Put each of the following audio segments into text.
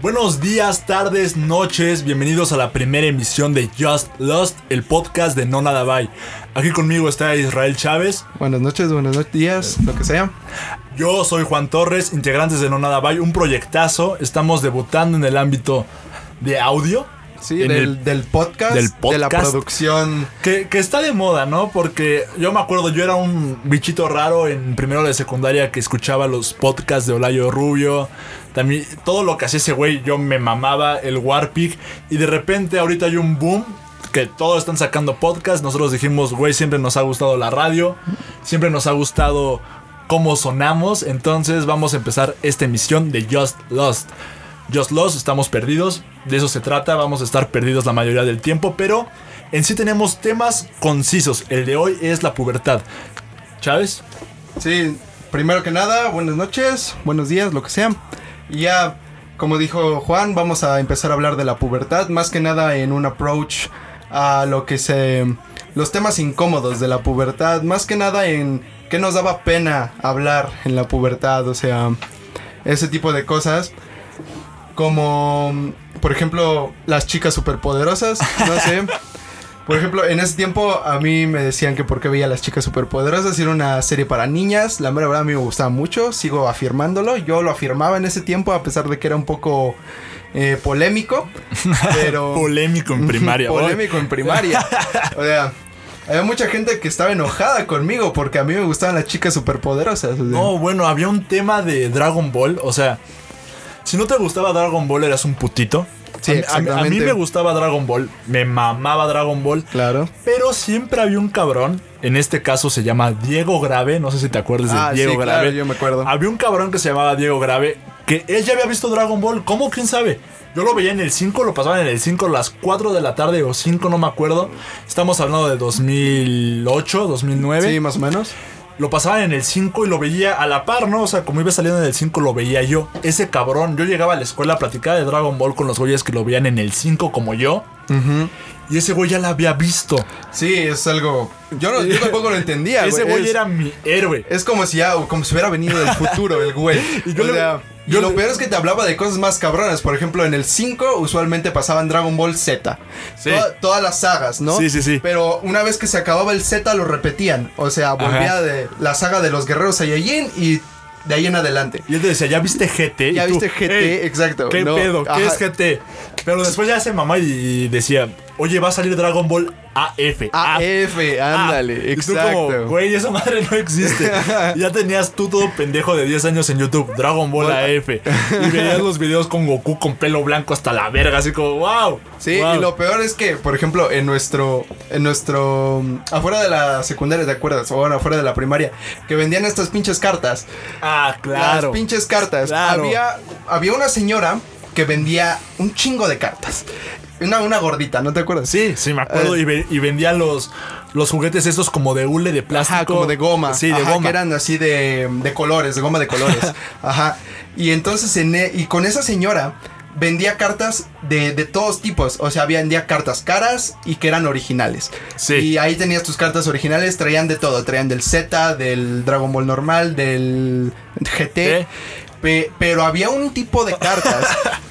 Buenos días, tardes, noches, bienvenidos a la primera emisión de Just Lost, el podcast de No Nada Bye. Aquí conmigo está Israel Chávez. Buenas noches, buenos días, lo que sea. Yo soy Juan Torres, integrantes de No Nada Bye, un proyectazo. Estamos debutando en el ámbito de audio. Sí, En del, el- del podcast, del de la producción. Que, que está de moda, ¿no? Porque yo me acuerdo, yo era un bichito raro en primero de secundaria que escuchaba los podcasts de Olayo Rubio. También todo lo que hacía ese güey, yo me mamaba el Warpig. Y de repente ahorita hay un boom que todos están sacando podcasts. Nosotros dijimos, güey, siempre nos ha gustado la radio. Siempre nos ha gustado cómo sonamos. Entonces vamos a empezar esta emisión de Just Lost. Just Lost, estamos perdidos. De eso se trata. Vamos a estar perdidos la mayoría del tiempo. Pero en sí tenemos temas concisos. El de hoy es la pubertad. Chávez. Sí, primero que nada, buenas noches, buenos días, lo que sea. Y ya, como dijo Juan, vamos a empezar a hablar de la pubertad, más que nada en un approach a lo que se... los temas incómodos de la pubertad, más que nada en qué nos daba pena hablar en la pubertad, o sea, ese tipo de cosas. Como, por ejemplo, las chicas superpoderosas, no sé. Por ejemplo, en ese tiempo a mí me decían que porque veía las chicas superpoderosas era una serie para niñas. La mera verdad a mí me gustaba mucho, sigo afirmándolo. Yo lo afirmaba en ese tiempo a pesar de que era un poco eh, polémico. Pero... Polémico en primaria. polémico en primaria. O sea, había mucha gente que estaba enojada conmigo porque a mí me gustaban las chicas superpoderosas. o sea. No, bueno, había un tema de Dragon Ball. O sea, si no te gustaba Dragon Ball, eras un putito. Sí, A- a, a mí me gustaba Dragon Ball. Me mamaba Dragon Ball. Claro. Pero siempre había un cabrón. En este caso se llama Diego Grave. No sé si te acuerdas de Ah, Diego sí, Grave. claro, yo me acuerdo. Había un cabrón que se llamaba Diego Grave. Que él ya había visto Dragon Ball. ¿Cómo? ¿Quién sabe? Yo lo veía en el 5, lo pasaban en el 5 a las 4 de la tarde o 5, no me acuerdo. Estamos hablando de 2008, 2009. Sí, más o menos. Lo pasaban en el 5 y lo veía a la par, ¿no? O sea, como iba saliendo en el 5 lo veía yo. Ese cabrón, yo llegaba a la escuela a platicar de Dragon Ball con los güeyes que lo veían en el 5 como yo. Y ese güey ya la había visto. Sí, es algo. Yo, no, yo tampoco lo entendía, Ese güey. Es- era mi héroe. Es como si ya, como si hubiera venido del futuro el güey. Y yo O le- yo y lo peor es que te hablaba de cosas más cabronas. Por ejemplo, en el 5 usualmente pasaban Dragon Ball Z. Sí. Toda- todas las sagas, ¿no? Sí, sí, sí. Pero una vez que se acababa el Z lo repetían. O sea, volvía Ajá. de la saga de los guerreros Saiyajin y de ahí en adelante. Y te decía, ¿ya viste GT? Ya tú, viste GT, "Ey, exacto. ¿Qué No, pedo? ¿Qué ajá. es GT? Pero después ya se mamá y decía, oye, va a salir Dragon Ball AF. AF, ándale, Ah, Y tú exacto. como, güey, esa madre no existe. Ya tenías tú todo pendejo de 10 años en YouTube, Dragon Ball AF. Y veías los videos con Goku con pelo blanco hasta la verga, así como, wow. Sí, wow". y lo peor es que, por ejemplo, en nuestro, en nuestro, afuera de la secundaria, ¿te acuerdas? O bueno, afuera de la primaria, que vendían estas pinches cartas. Ah, claro. Las pinches cartas. Claro. Había, había una señora que vendía un chingo de cartas. Una, una gordita, ¿no te acuerdas? Sí, sí, me acuerdo. Eh. y, ve- y vendía los, los juguetes estos como de hule de plástico. Ajá, como de goma. Sí, de Ajá, goma. Que eran así de, de colores, de goma de colores. Ajá. Y entonces, en e- y con esa señora vendía cartas de, de todos tipos. O sea, vendía cartas caras y que eran originales. Sí. Y ahí tenías tus cartas originales, traían de todo. Traían del Z, del Dragon Ball normal, del GT. ¿Eh? Pe- pero había un tipo de cartas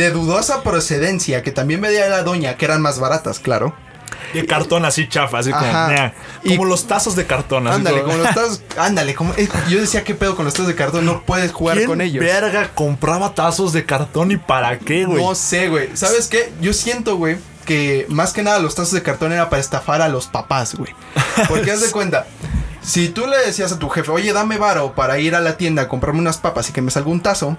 de dudosa procedencia que también vendía la doña, que eran más baratas, claro. De cartón así chafa, así como, Ajá. "Nah". Y- como los tazos de cartón. así Ándale, como- como los tazos. Ándale, como. eh, yo decía, ¿qué pedo con los tazos de cartón? No puedes jugar ¿Quién con ellos. verga compraba tazos de cartón y para qué, güey? No sé, güey. ¿Sabes qué? Yo siento, güey, que más que nada los tazos de cartón era para estafar a los papás, güey. Porque haz de cuenta. Si tú le decías a tu jefe, oye, dame varo para ir a la tienda a comprarme unas papas y que me salga un tazo,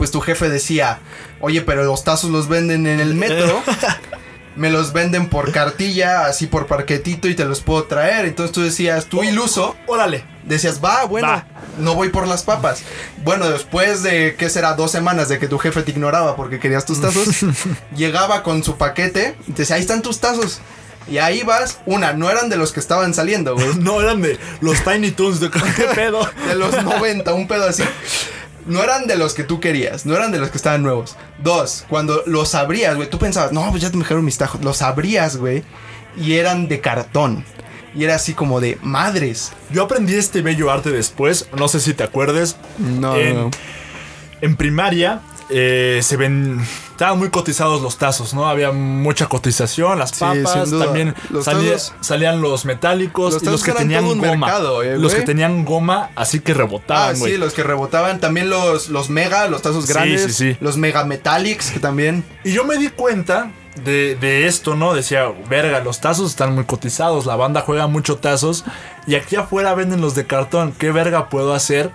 pues tu jefe decía, oye, pero los tazos los venden en el metro. Me los venden por cartilla, así por parquetito y te los puedo traer. Entonces tú decías, tú iluso, Órale. Decías, va, bueno, Va. no voy por las papas. Bueno, después de, ¿qué será? Dos semanas de que tu jefe te ignoraba porque querías tus tazos, llegaba con su paquete y te decía, ahí están tus tazos. Y ahí vas, una, no eran de los que estaban saliendo, güey. No eran de los Tiny Toons, de qué pedo. De los 90, un pedo así. No eran de los que tú querías, no eran de los que estaban nuevos. Dos, cuando los abrías, güey, tú pensabas, no, pues ya te me dejaron mis tajos. Los abrías, güey, y eran de cartón. Y era así como de madres. Yo aprendí este bello arte después, no sé si te acuerdes. No, en, no. en primaria eh, se ven. Estaban muy cotizados los tazos, ¿no? Había mucha cotización, las Sí, papas, también Los salía- tazos- salían los metálicos Los y los que tenían goma. mercado, eh, los que tenían goma, así que Ah, rebotaban, güey. sí, los que rebotaban. También los, los mega, los tazos Sí, grandes. sí, sí. Los mega metallics, que también. Y yo me di cuenta de, de esto, ¿no? Decía, verga, los tazos están muy cotizados, la banda juega mucho tazos y aquí afuera venden los de cartón. ¿Qué verga puedo hacer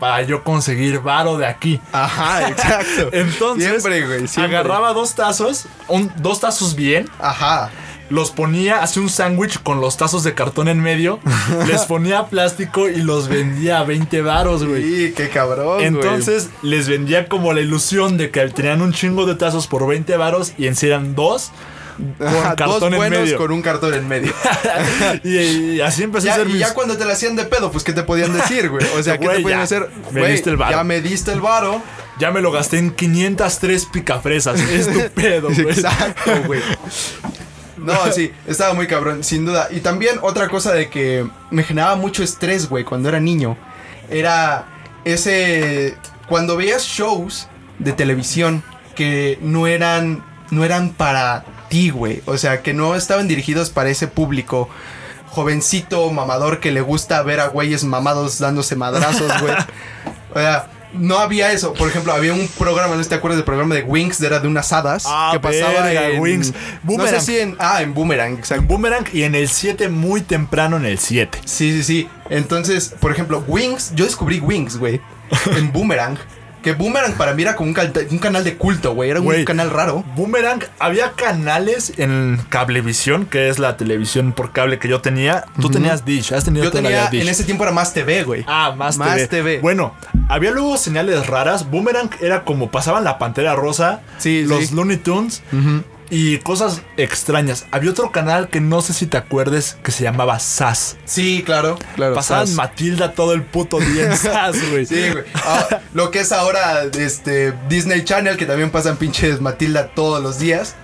para yo conseguir varo de aquí? Ajá, exacto. Entonces, Siempre, güey, siempre. agarraba dos tazos, un- dos tazos bien, Ajá. los ponía, hacía un sándwich con los tazos de cartón en medio, les ponía plástico y los vendía a 20 varos, güey. Sí, qué cabrón. güey. Entonces les vendía como la ilusión de que tenían un chingo de tazos por 20 varos y en sí eran dos con Ajá, cartón dos en buenos medio. con un cartón en medio. y, y así empecé a Ya, hacer y mis... ya cuando te la hacían de pedo, pues ¿qué te podían decir, güey? O sea, ¿qué te podían ya, hacer? me diste el varo. Ya me diste el varo. Ya me lo gasté en 503 picafresas. Es tu pedo, güey. Exacto, güey. No, sí, estaba muy cabrón, sin duda. Y también otra cosa de que me generaba mucho estrés, güey, cuando era niño. Era ese... Cuando veías shows de televisión que no eran, no eran para ti, güey. O sea, que no estaban dirigidos para ese público jovencito, mamador, que le gusta ver a güeyes mamados dándose madrazos, güey. O sea, no había eso. Por ejemplo, había un programa, ¿no te acuerdas del programa de Wings? Era de unas hadas. Ah, que pasaba verga, en... Wings. No sé Boomerang. si en... Ah, en Boomerang, exacto. En Boomerang y en el 7 muy temprano en el 7. Sí, sí, sí. Entonces, por ejemplo, Wings, yo descubrí Wings, güey, en Boomerang. Que Boomerang para mí era como un, canal de culto, güey. Era un canal raro. Boomerang, había canales en Cablevisión, que es la televisión por cable que yo tenía. Tú tenías Dish, has tenido Yo tenía, Dish. en ese tiempo era más TV, güey. Ah, más, Más TV. TV. Bueno, había luego señales raras. Boomerang era como pasaban la pantera rosa, Sí, los sí. Looney Tunes y cosas extrañas. Había otro canal que no sé si te acuerdes que se llamaba SAS. Sí, claro. claro Pasaban. Matilda todo el puto día en SAS, güey. Sí, güey. Ah, lo que es ahora este Disney Channel, que también pasan pinches Matilda todos los días.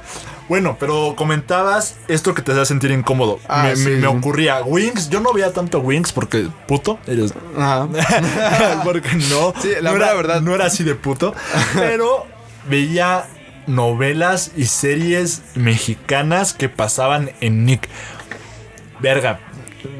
Bueno, pero comentabas esto que te hacía sentir incómodo. Ah, me, sí, me- ocurría. Wings, yo no veía tanto Wings porque puto eres. Ajá. porque no. Sí, la no era, verdad. No era así de puto. Pero veía novelas y series mexicanas que pasaban en Nick. Verga.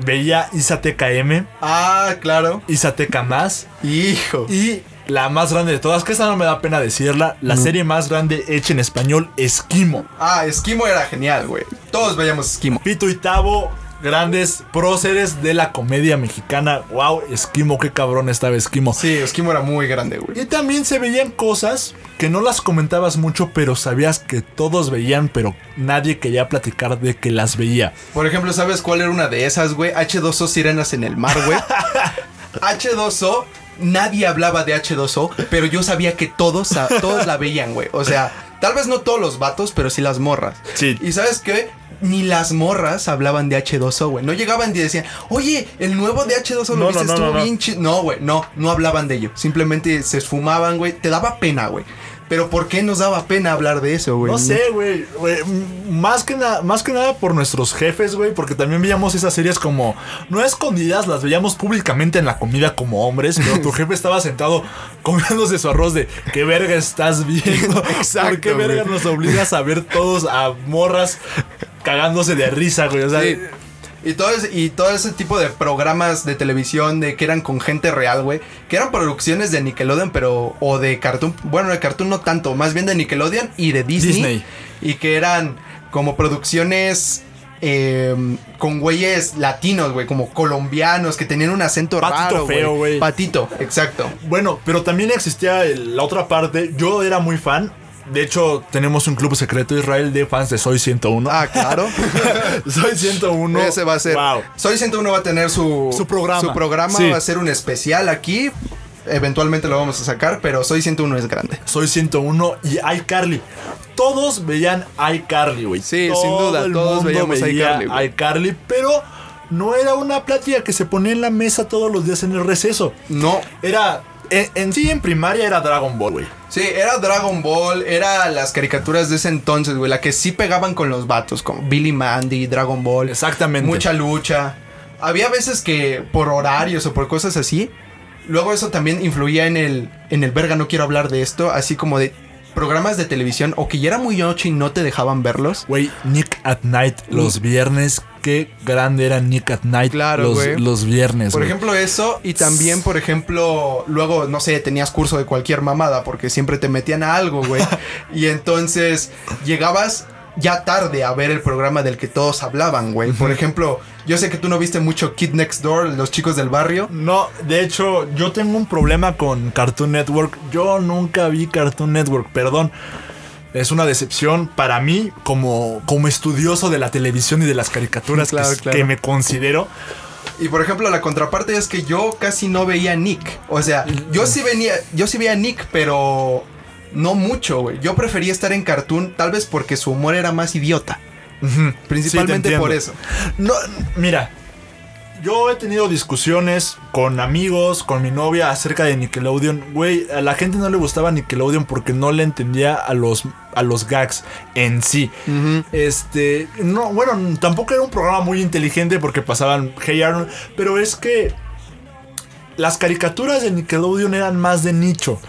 Veía Isateca M, Ah, claro. Isateca Más Hijo. y la más grande de todas, que esta no me da pena decirla, la serie más grande hecha en español, Esquimo. Ah, Esquimo era genial, güey. Todos veíamos Esquimo. Pito y Tavo, grandes próceres de la comedia mexicana. Wow, Esquimo, qué cabrón estaba Esquimo. Sí, Esquimo era muy grande, güey. Y también se veían cosas que no las comentabas mucho, pero sabías que todos veían, pero nadie quería platicar de que las veía. Por ejemplo, ¿sabes cuál era una de esas, güey? H2O Sirenas en el mar, güey. H2O, nadie hablaba de H2O, pero yo sabía que todos, todos la veían, güey. O sea, tal vez no todos los vatos, pero sí las morras. Sí. Y ¿sabes qué? Ni las morras hablaban de H2O, güey. No llegaban y decían, oye, el nuevo de H2O lo No, viste, no, no, estuvo no, no. bien chido. No, güey, no, no hablaban de ello. Simplemente se esfumaban, güey. Te daba pena, güey. Pero ¿por qué nos daba pena hablar de eso, güey? No sé, güey. Más que, nada más que nada por nuestros jefes, güey. Porque también veíamos esas series como. No escondidas, las veíamos públicamente en la comida como hombres. Pero tu jefe estaba sentado comiéndose su arroz de. ¿Qué verga estás viendo? Exacto, ¿Por qué verga nos obligas a ver todos a morras cagándose de risa, güey? O sea. Sí. Y todo, ese, y todo ese tipo de programas de televisión de que eran con gente real, güey. Que eran producciones de Nickelodeon, pero. O de Cartoon. Bueno, de Cartoon no tanto. Más bien de Nickelodeon y de Disney. Disney. Y que eran como producciones. eh, con güeyes latinos, güey, como colombianos que tenían un acento Patito raro, feo, güey. Patito, exacto. Bueno, pero también existía el- la otra parte. Yo era muy fan. De hecho, tenemos un club secreto Israel de fans de Soy 101. Ah, claro. Soy 101. Ese va a ser. Wow. Soy 101 va a tener su, Su programa. Su programa Sí. va a ser un especial aquí. Eventualmente lo vamos a sacar, pero Soy 101 es grande. Soy 101 y iCarly. Todos veían iCarly, güey. Sí, Todo sin duda, el todos mundo veíamos veía iCarly, iCarly, pero no era una plática que se ponía en la mesa todos los días en el receso. No. Era. En, en sí, en primaria era Dragon Ball, güey. Sí, era Dragon Ball, era las caricaturas de ese entonces, güey, la que sí pegaban con los vatos, como Billy Mandy, Dragon Ball. Exactamente. Mucha lucha. Había veces que por horarios o por cosas así, luego eso también influía en el, en el verga, no quiero hablar de esto, así como de programas de televisión o que ya era muy noche y no te dejaban verlos. Güey, Nick at Night los viernes. Qué grande era Nick at Night Claro, los, los viernes. Por ejemplo, eso. Y también, por ejemplo, luego, no sé, tenías curso de cualquier mamada porque siempre te metían a algo, güey. y entonces llegabas ya tarde a ver el programa del que todos hablaban, güey. Por ejemplo, yo sé que tú no viste mucho Kid Next Door, los chicos del barrio. No, de hecho, yo tengo un problema con Cartoon Network. Yo nunca vi Cartoon Network, perdón. Es una decepción para mí como, como estudioso de la televisión y de las caricaturas que- Claro, que, claro. me considero. Y por ejemplo, la contraparte es que yo casi no veía a Nick. O sea, yo sí venía, yo sí veía a Nick, pero no mucho, güey. Yo prefería estar en Cartoon, tal vez porque su humor era más idiota. Principalmente sí, por eso. No, mira, yo he tenido discusiones con amigos, con mi novia acerca de Nickelodeon. Güey, a la gente no le gustaba Nickelodeon porque no le entendía a los, a los gags en sí. Este, no, bueno, tampoco era un programa muy inteligente porque pasaban Hey Arnold, pero es que las caricaturas de Nickelodeon eran más de nicho.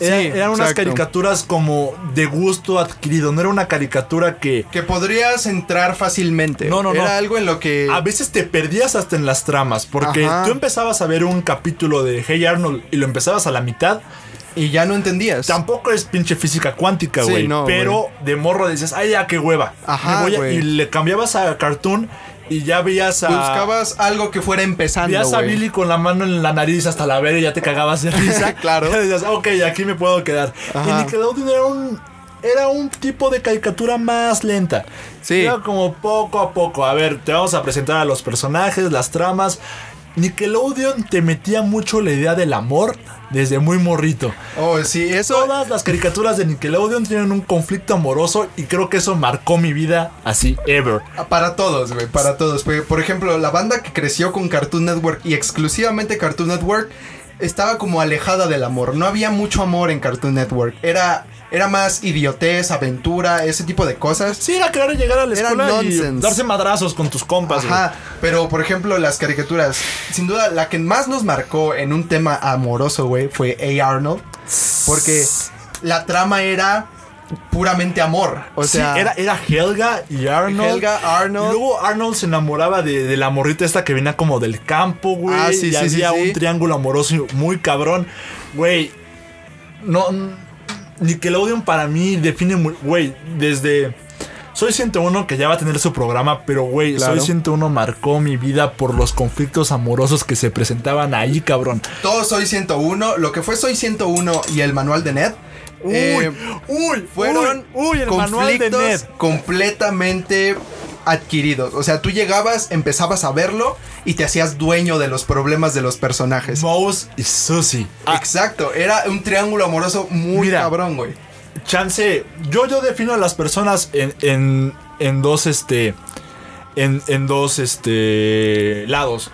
Era- Sí, eran unas exacto. caricaturas como de gusto adquirido, no era una caricatura que Que podrías entrar fácilmente. No, no, Era no. algo en lo que. a veces te perdías hasta en las tramas, porque Ajá. tú empezabas a ver un capítulo de Hey Arnold y lo empezabas a la mitad, Y ya no entendías. tampoco es pinche física cuántica, Sí, güey, no, pero de morro dices, ay, ya qué hueva. Ajá, y le cambiabas a Cartoon y ya veías a Buscabas algo que fuera empezando. Veías a güey. Billy con la mano en la nariz hasta la vera y ya te cagabas de risa. Claro. Y decías, ok, aquí me puedo quedar. Ajá. Y Nickelodeon era un, era un tipo de caricatura más lenta. Sí. Era como poco a poco. A ver, te vamos a presentar a los personajes, las tramas. Nickelodeon te metía mucho la idea del amor desde muy morrito. Oh, sí, eso. Todas las caricaturas de Nickelodeon tienen un conflicto amoroso y creo que eso marcó mi vida así, ever. Para todos, güey, para todos. Por por ejemplo, la banda que creció con Cartoon Network y exclusivamente Cartoon Network estaba como alejada del amor. No había mucho amor en Cartoon Network. Era, era más idiotez, aventura, ese tipo de cosas. Sí, era querer llegar a la Era escuela y nonsense. darse madrazos con tus compas. güey. Ajá, pero por ejemplo las caricaturas, sin duda la que más nos marcó en un tema amoroso, güey, fue A. Arnold, porque la trama era puramente amor, o sea, sí, era, era Helga y Arnold. Helga, Arnold. Y luego Arnold se enamoraba de, de la morrita esta que venía como del campo, güey. Ah, sí, y sí, había sí. un triángulo amoroso muy cabrón. Güey, no. Nickelodeon para mí define muy. Güey, desde. Soy 101 que ya va a tener su programa, pero güey, Claro. Soy 101 marcó mi vida por los conflictos amorosos que se presentaban ahí, cabrón. todo Soy 101, lo que fue Soy 101 y el manual de Ned. Uy, eh, uy, fueron uy, el de conflictos completamente adquiridos. O sea, tú llegabas, empezabas a verlo y te hacías dueño de los problemas de los personajes. Mouse y Susie. Ah, Exacto, era un triángulo amoroso muy Mira. cabrón, güey. chance. Yo, yo defino a las personas en, en, en dos, este. En, en dos, este. lados.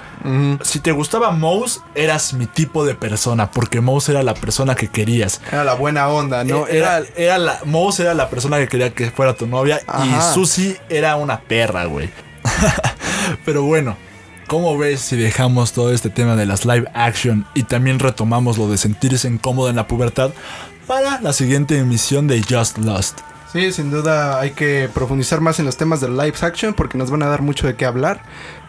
Si te gustaba Mouse, eras mi tipo de persona. Porque Mouse era la persona que querías. Era la buena onda, ¿no? Eh, era, era la, Mouse era la persona que quería que fuera tu novia. Ajá. Y Susie era una perra, güey. Pero bueno. ¿Cómo ves si dejamos todo este tema de las live action y también retomamos lo de sentirse incómodo en la pubertad para la siguiente emisión de Just Lost? Sí, sin duda hay que profundizar más en los temas del live action porque nos van a dar mucho de qué hablar.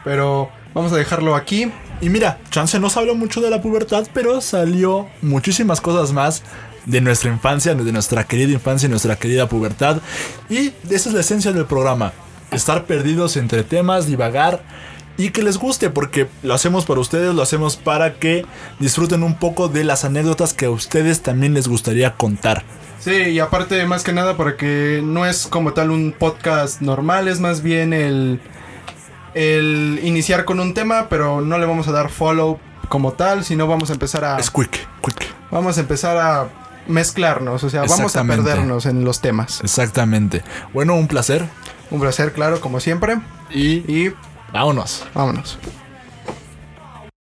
Pero vamos a dejarlo aquí. Y mira, Chance no se habló mucho de la pubertad, pero salió muchísimas cosas más de nuestra infancia, de nuestra querida infancia y nuestra querida pubertad. Y esa es la esencia del programa. Estar perdidos entre temas, divagar y que les guste, porque lo hacemos para ustedes, lo hacemos para que disfruten un poco de las anécdotas que a ustedes también les gustaría contar. Sí, y aparte más que nada para que no es como tal un podcast normal, es más bien el, el iniciar con un tema, pero no le vamos a dar follow como tal, sino vamos a empezar a... Es quick, quick. Vamos a empezar a mezclarnos, o sea, vamos a perdernos en los temas. Exactamente. Bueno, un placer Un placer, claro, como siempre. y Y vámonos. vámonos.